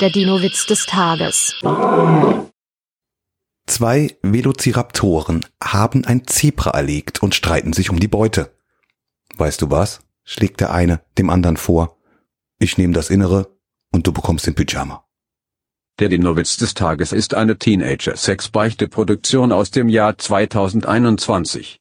Der Dino-Witz des Tages. Zwei Velociraptoren haben ein Zebra erlegt und streiten sich um die Beute. Weißt du was? schlägt der eine dem anderen vor. Ich nehme das Innere und du bekommst den Pyjama. Der Dino-Witz des Tages ist eine Teenager-Sex-Beichte-Produktion aus dem Jahr 2021.